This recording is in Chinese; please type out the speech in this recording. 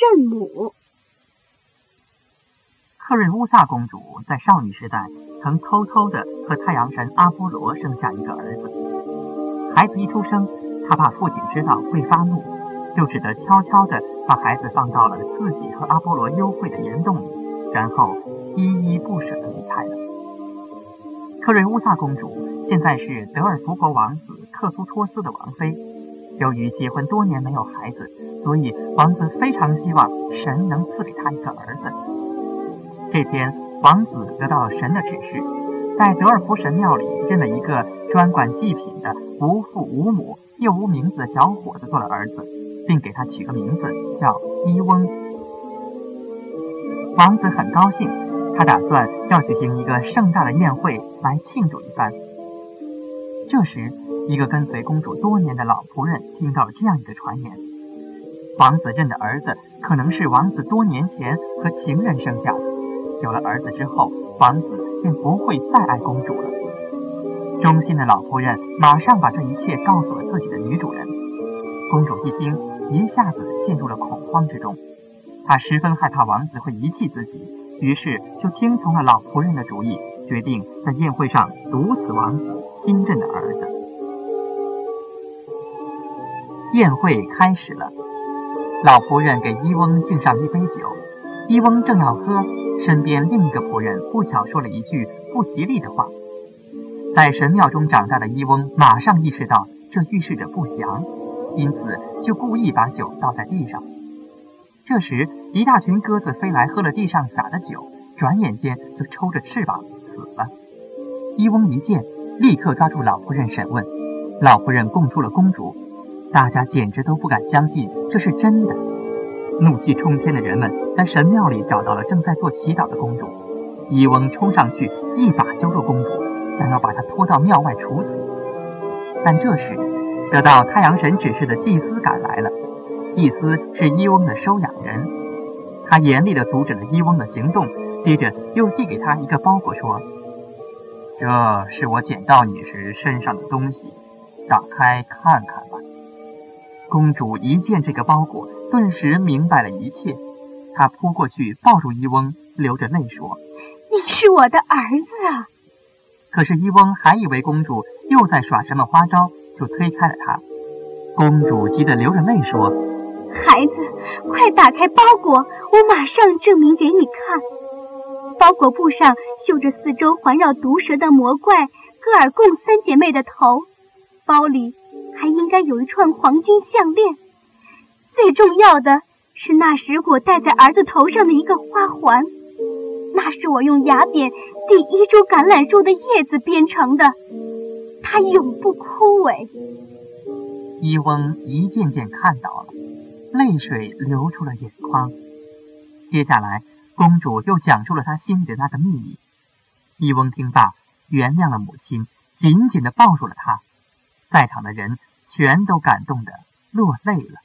认母。克瑞乌萨公主在少女时代曾偷偷的和太阳神阿波罗生下一个儿子。孩子一出生，她怕父亲知道会发怒，就只得悄悄的把孩子放到了自己和阿波罗幽会的岩洞里，然后依依不舍的离开了。克瑞乌萨公主现在是德尔福国王子克苏托斯的王妃。由于结婚多年没有孩子，所以王子非常希望神能赐给他一个儿子。这天，王子得到了神的指示，在德尔福神庙里认了一个专管祭品的无父无母又无名字的小伙子做了儿子，并给他取个名字叫伊翁。王子很高兴，他打算要举行一个盛大的宴会来庆祝一番。这时，一个跟随公主多年的老仆人听到了这样一个传言：王子认的儿子可能是王子多年前和情人生下的。有了儿子之后，王子便不会再爱公主了。忠心的老仆人马上把这一切告诉了自己的女主人。公主一听，一下子陷入了恐慌之中。她十分害怕王子会遗弃自己，于是就听从了老仆人的主意，决定在宴会上毒死王子新认的儿子。宴会开始了，老仆人给伊翁敬上一杯酒，伊翁正要喝，身边另一个仆人不巧说了一句不吉利的话。在神庙中长大的伊翁马上意识到这预示着不祥，因此就故意把酒倒在地上。这时，一大群鸽子飞来，喝了地上洒的酒，转眼间就抽着翅膀死了。伊翁一见，立刻抓住老仆人审问，老仆人供出了公主。大家简直都不敢相信这是真的。怒气冲天的人们在神庙里找到了正在做祈祷的公主。伊翁冲上去，一把揪住公主，想要把她拖到庙外处死。但这时，得到太阳神指示的祭司赶来了。祭司是伊翁的收养人，他严厉地阻止了伊翁的行动，接着又递给他一个包裹，说：“这是我捡到你时身上的东西，打开看看。”公主一见这个包裹，顿时明白了一切。她扑过去抱住伊翁，流着泪说：“你是我的儿子啊！”可是伊翁还以为公主又在耍什么花招，就推开了她。公主急得流着泪说：“孩子，快打开包裹，我马上证明给你看。”包裹布上绣着四周环绕毒蛇的魔怪戈尔贡三姐妹的头，包里。还应该有一串黄金项链，最重要的是那时我戴在儿子头上的一个花环，那是我用雅典第一株橄榄树的叶子编成的，它永不枯萎。伊翁一件件看到了，泪水流出了眼眶。接下来，公主又讲述了她心里的那个秘密。伊翁听罢，原谅了母亲，紧紧地抱住了她。在场的人全都感动的落泪了。